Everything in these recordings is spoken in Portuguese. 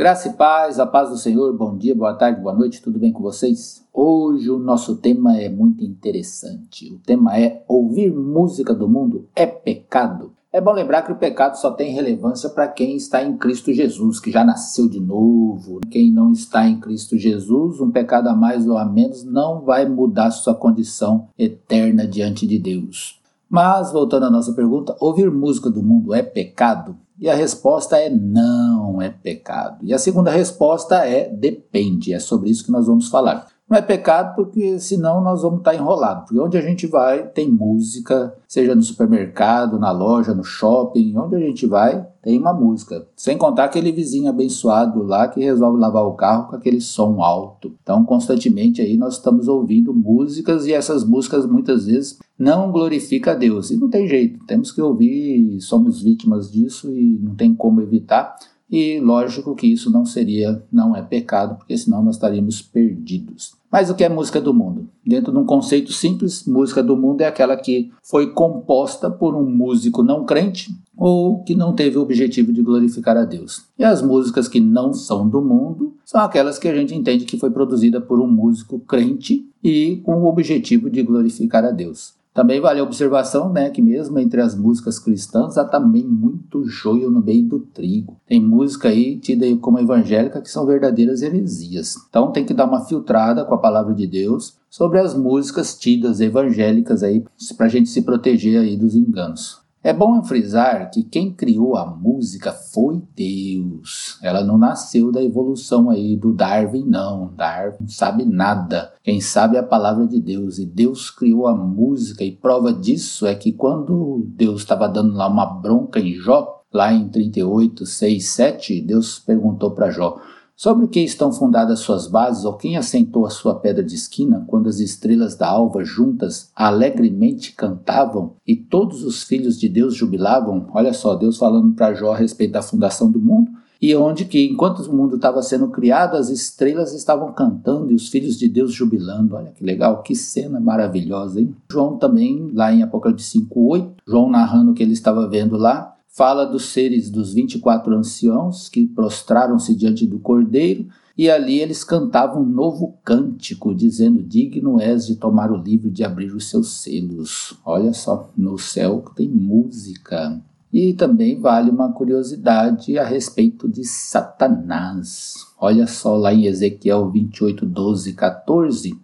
Graça e paz, a paz do Senhor, bom dia, boa tarde, boa noite, tudo bem com vocês? Hoje o nosso tema é muito interessante. O tema é ouvir música do mundo é pecado. É bom lembrar que o pecado só tem relevância para quem está em Cristo Jesus, que já nasceu de novo. Quem não está em Cristo Jesus, um pecado a mais ou a menos não vai mudar sua condição eterna diante de Deus. Mas, voltando à nossa pergunta, ouvir música do mundo é pecado? E a resposta é não é pecado. E a segunda resposta é depende. É sobre isso que nós vamos falar. Não é pecado porque senão nós vamos estar enrolados. Porque onde a gente vai tem música, seja no supermercado, na loja, no shopping, onde a gente vai tem uma música. Sem contar aquele vizinho abençoado lá que resolve lavar o carro com aquele som alto. Então, constantemente aí nós estamos ouvindo músicas e essas músicas muitas vezes não glorificam a Deus. E não tem jeito, temos que ouvir, somos vítimas disso e não tem como evitar. E lógico que isso não seria, não é pecado, porque senão nós estaríamos perdidos. Mas o que é música do mundo? Dentro de um conceito simples, música do mundo é aquela que foi composta por um músico não crente ou que não teve o objetivo de glorificar a Deus. E as músicas que não são do mundo são aquelas que a gente entende que foi produzida por um músico crente e com o objetivo de glorificar a Deus. Também vale a observação né, que mesmo entre as músicas cristãs há também muito joio no meio do trigo. Tem música aí tida como evangélica que são verdadeiras heresias. Então tem que dar uma filtrada com a palavra de Deus sobre as músicas tidas evangélicas aí para a gente se proteger aí dos enganos. É bom frisar que quem criou a música foi Deus. Ela não nasceu da evolução aí do Darwin, não. Darwin não sabe nada. Quem sabe é a palavra de Deus. E Deus criou a música, e prova disso é que quando Deus estava dando lá uma bronca em Jó, lá em 38, 6, 7, Deus perguntou para Jó: Sobre o que estão fundadas suas bases, ou quem assentou a sua pedra de esquina, quando as estrelas da alva juntas alegremente cantavam e todos os filhos de Deus jubilavam? Olha só, Deus falando para Jó a respeito da fundação do mundo, e onde que, enquanto o mundo estava sendo criado, as estrelas estavam cantando e os filhos de Deus jubilando. Olha que legal, que cena maravilhosa, hein? João também, lá em Apocalipse 5.8, João narrando o que ele estava vendo lá, fala dos seres dos 24 anciãos que prostraram-se diante do Cordeiro, e ali eles cantavam um novo cântico, dizendo: Digno és de tomar o livro e de abrir os seus selos. Olha só, no céu tem música. E também vale uma curiosidade a respeito de Satanás. Olha só lá em Ezequiel 28, 12, 14.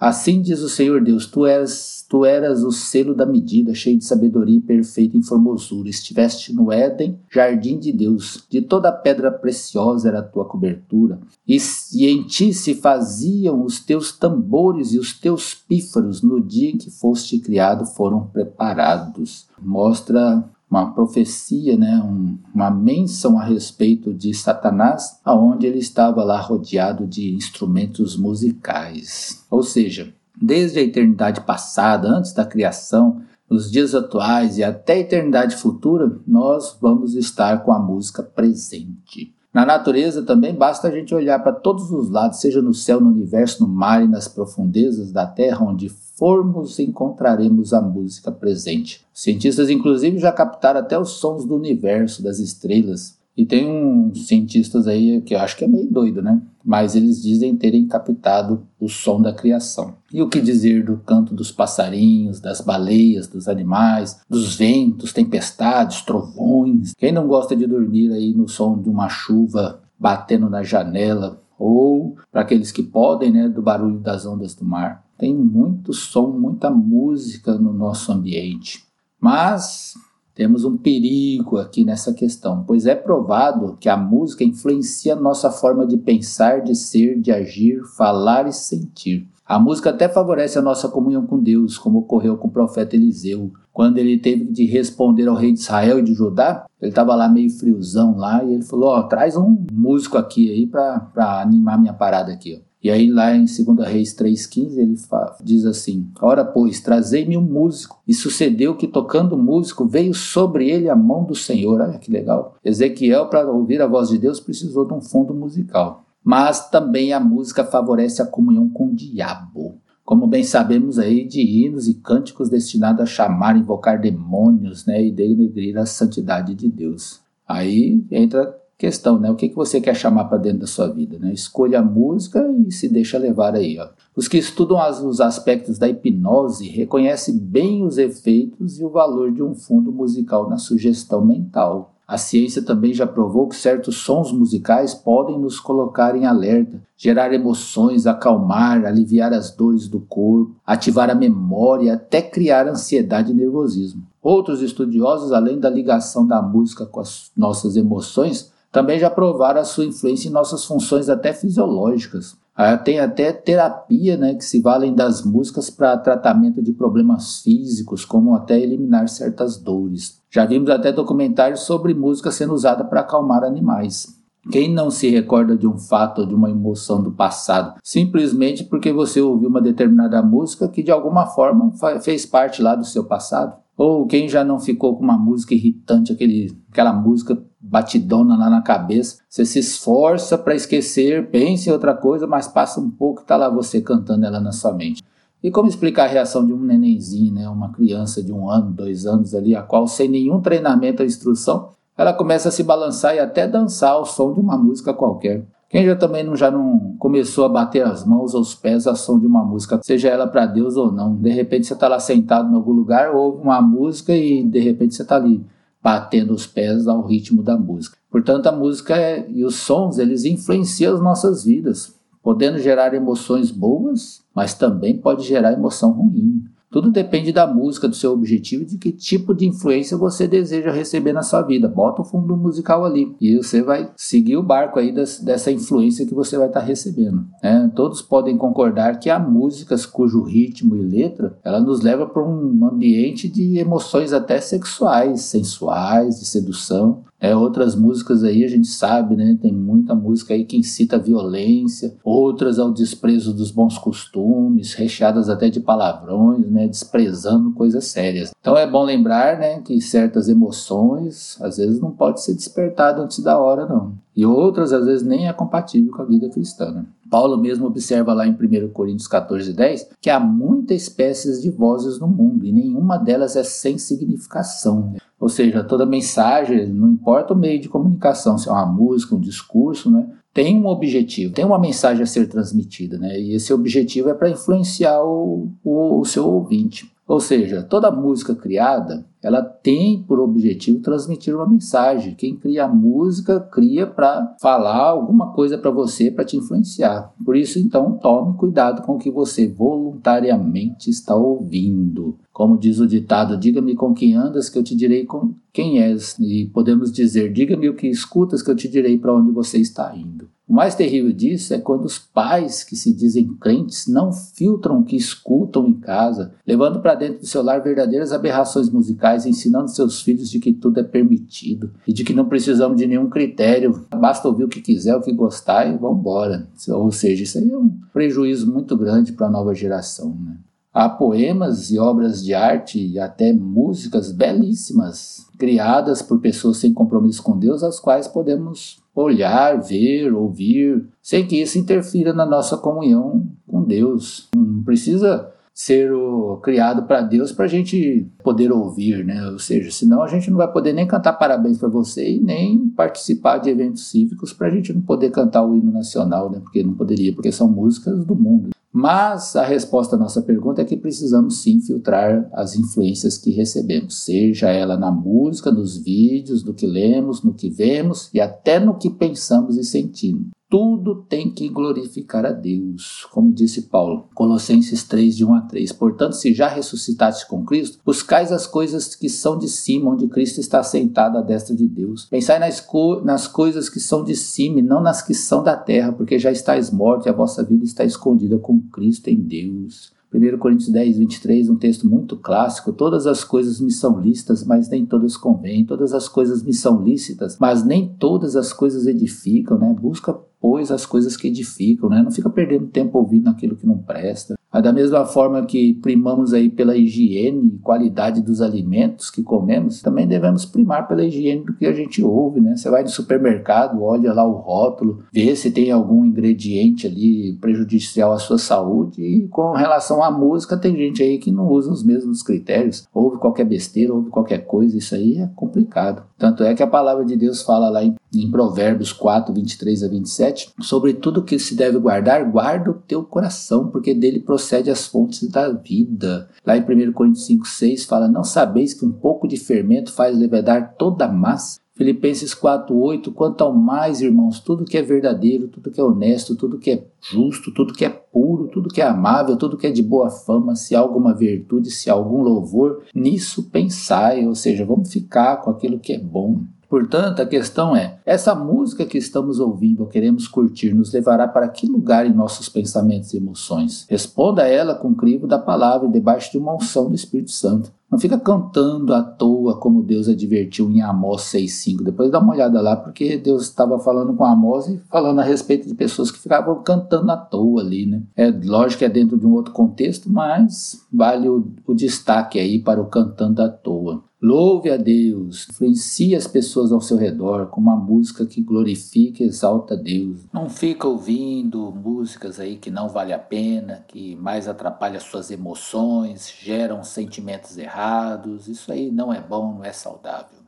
Assim diz o Senhor Deus: Tu és, tu eras o selo da medida, cheio de sabedoria e perfeito em formosura. Estiveste no Éden, jardim de Deus. De toda pedra preciosa era a tua cobertura. E, e em ti se faziam os teus tambores e os teus pífaros no dia em que foste criado foram preparados. Mostra uma profecia, né, um, uma menção a respeito de Satanás, aonde ele estava lá rodeado de instrumentos musicais. Ou seja, desde a eternidade passada, antes da criação, nos dias atuais e até a eternidade futura, nós vamos estar com a música presente. Na natureza também basta a gente olhar para todos os lados, seja no céu, no universo, no mar e nas profundezas da terra, onde formos encontraremos a música presente. Cientistas, inclusive, já captaram até os sons do universo, das estrelas. E tem uns cientistas aí que eu acho que é meio doido, né? Mas eles dizem terem captado o som da criação. E o que dizer do canto dos passarinhos, das baleias, dos animais, dos ventos, tempestades, trovões? Quem não gosta de dormir aí no som de uma chuva batendo na janela? Ou, para aqueles que podem, né, do barulho das ondas do mar? Tem muito som, muita música no nosso ambiente. Mas temos um perigo aqui nessa questão, pois é provado que a música influencia nossa forma de pensar, de ser, de agir, falar e sentir. A música até favorece a nossa comunhão com Deus, como ocorreu com o profeta Eliseu. Quando ele teve de responder ao rei de Israel e de Judá, ele estava lá meio friozão lá e ele falou: oh, traz um músico aqui aí para animar minha parada aqui. Ó. E aí lá em 2 Reis 3,15 ele fala, diz assim, Ora pois, trazei-me um músico. E sucedeu que tocando músico veio sobre ele a mão do Senhor. Olha que legal. Ezequiel, para ouvir a voz de Deus, precisou de um fundo musical. Mas também a música favorece a comunhão com o diabo. Como bem sabemos aí de hinos e cânticos destinados a chamar, invocar demônios né, e denegrir a santidade de Deus. Aí entra questão, né? O que, que você quer chamar para dentro da sua vida, né? Escolha a música e se deixa levar aí, ó. Os que estudam as, os aspectos da hipnose reconhecem bem os efeitos e o valor de um fundo musical na sugestão mental. A ciência também já provou que certos sons musicais podem nos colocar em alerta, gerar emoções, acalmar, aliviar as dores do corpo, ativar a memória, até criar ansiedade e nervosismo. Outros estudiosos, além da ligação da música com as nossas emoções, também já provaram a sua influência em nossas funções até fisiológicas. Ah, tem até terapia né, que se valem das músicas para tratamento de problemas físicos, como até eliminar certas dores. Já vimos até documentários sobre música sendo usada para acalmar animais. Quem não se recorda de um fato ou de uma emoção do passado, simplesmente porque você ouviu uma determinada música que de alguma forma fez parte lá do seu passado? Ou quem já não ficou com uma música irritante, aquele, aquela música batidona lá na cabeça, você se esforça para esquecer, pense em outra coisa, mas passa um pouco e tá lá você cantando ela na sua mente. E como explicar a reação de um nenenzinho, né, uma criança de um ano, dois anos ali, a qual sem nenhum treinamento ou instrução, ela começa a se balançar e até dançar ao som de uma música qualquer. Quem já também não, já não começou a bater as mãos ou os pés ao som de uma música, seja ela para Deus ou não. De repente você está lá sentado em algum lugar, ouve uma música e de repente você está ali batendo os pés ao ritmo da música. Portanto, a música é, e os sons, eles influenciam as nossas vidas, podendo gerar emoções boas, mas também pode gerar emoção ruim. Tudo depende da música, do seu objetivo e de que tipo de influência você deseja receber na sua vida. Bota o fundo musical ali e você vai seguir o barco aí das, dessa influência que você vai estar tá recebendo. Né? Todos podem concordar que há músicas cujo ritmo e letra ela nos leva para um ambiente de emoções até sexuais, sensuais, de sedução. É, outras músicas aí a gente sabe, né? Tem muita música aí que incita violência, outras ao desprezo dos bons costumes, recheadas até de palavrões, né? Desprezando coisas sérias. Então é bom lembrar, né, que certas emoções às vezes não pode ser despertado antes da hora, não. E outras às vezes nem é compatível com a vida cristã. Né? Paulo mesmo observa lá em 1 Coríntios 14, 10 que há muitas espécies de vozes no mundo e nenhuma delas é sem significação. Né? Ou seja, toda mensagem, não importa o meio de comunicação, se é uma música, um discurso, né? tem um objetivo, tem uma mensagem a ser transmitida, né? E esse objetivo é para influenciar o, o, o seu ouvinte. Ou seja, toda música criada, ela tem por objetivo transmitir uma mensagem. Quem cria a música cria para falar alguma coisa para você, para te influenciar. Por isso, então, tome cuidado com o que você voluntariamente está ouvindo. Como diz o ditado, diga-me com quem andas, que eu te direi com quem és. E podemos dizer, diga-me o que escutas, que eu te direi para onde você está indo. O mais terrível disso é quando os pais que se dizem crentes não filtram o que escutam em casa, levando para dentro do seu lar verdadeiras aberrações musicais, ensinando seus filhos de que tudo é permitido e de que não precisamos de nenhum critério, basta ouvir o que quiser, o que gostar e vamos embora. Ou seja, isso aí é um prejuízo muito grande para a nova geração. Né? Há poemas e obras de arte e até músicas belíssimas criadas por pessoas sem compromisso com Deus, as quais podemos olhar, ver, ouvir, sem que isso interfira na nossa comunhão com Deus. Não precisa ser o, criado para Deus para a gente poder ouvir, né? Ou seja, senão a gente não vai poder nem cantar parabéns para você e nem participar de eventos cívicos para a gente não poder cantar o hino nacional, né? Porque não poderia, porque são músicas do mundo. Mas a resposta à nossa pergunta é que precisamos sim filtrar as influências que recebemos, seja ela na música, nos vídeos, no que lemos, no que vemos e até no que pensamos e sentimos. Tudo tem que glorificar a Deus, como disse Paulo, Colossenses 3, de 1 a 3. Portanto, se já ressuscitaste com Cristo, buscais as coisas que são de cima, onde Cristo está sentado à destra de Deus. Pensai nas, co nas coisas que são de cima e não nas que são da terra, porque já estáis mortos e a vossa vida está escondida com Cristo em Deus. 1 Coríntios 10, 23, um texto muito clássico. Todas as coisas me são lícitas, mas nem todas convêm. Todas as coisas me são lícitas, mas nem todas as coisas edificam, né? Busca, pois, as coisas que edificam, né? Não fica perdendo tempo ouvindo aquilo que não presta. Mas da mesma forma que primamos aí pela higiene e qualidade dos alimentos que comemos, também devemos primar pela higiene do que a gente ouve, né? Você vai no supermercado, olha lá o rótulo, vê se tem algum ingrediente ali prejudicial à sua saúde e com relação à música tem gente aí que não usa os mesmos critérios, ouve qualquer besteira, ouve qualquer coisa, isso aí é complicado. Tanto é que a palavra de Deus fala lá em em Provérbios 4, 23 a 27, sobre tudo que se deve guardar, guarda o teu coração, porque dele procede as fontes da vida. Lá em 1 Coríntios 5, 6 fala: Não sabeis que um pouco de fermento faz levedar toda a massa? Filipenses 4:8, quanto ao mais, irmãos, tudo que é verdadeiro, tudo que é honesto, tudo que é justo, tudo que é puro, tudo que é amável, tudo que é de boa fama, se há alguma virtude, se há algum louvor, nisso pensai, ou seja, vamos ficar com aquilo que é bom. Portanto, a questão é: essa música que estamos ouvindo ou queremos curtir nos levará para que lugar em nossos pensamentos e emoções? Responda a ela com o crivo da palavra, debaixo de uma unção do Espírito Santo. Não fica cantando à toa como Deus advertiu em Amós 6,5. Depois dá uma olhada lá, porque Deus estava falando com Amós e falando a respeito de pessoas que ficavam cantando à toa ali, né? É lógico que é dentro de um outro contexto, mas vale o, o destaque aí para o cantando à toa. Louve a Deus, influencie as pessoas ao seu redor com uma música que glorifica e exalta Deus. Não fica ouvindo músicas aí que não vale a pena, que mais atrapalham suas emoções, geram sentimentos errados. Isso aí não é bom, não é saudável.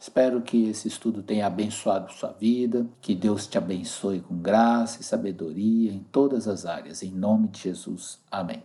Espero que esse estudo tenha abençoado sua vida, que Deus te abençoe com graça e sabedoria em todas as áreas. Em nome de Jesus. Amém.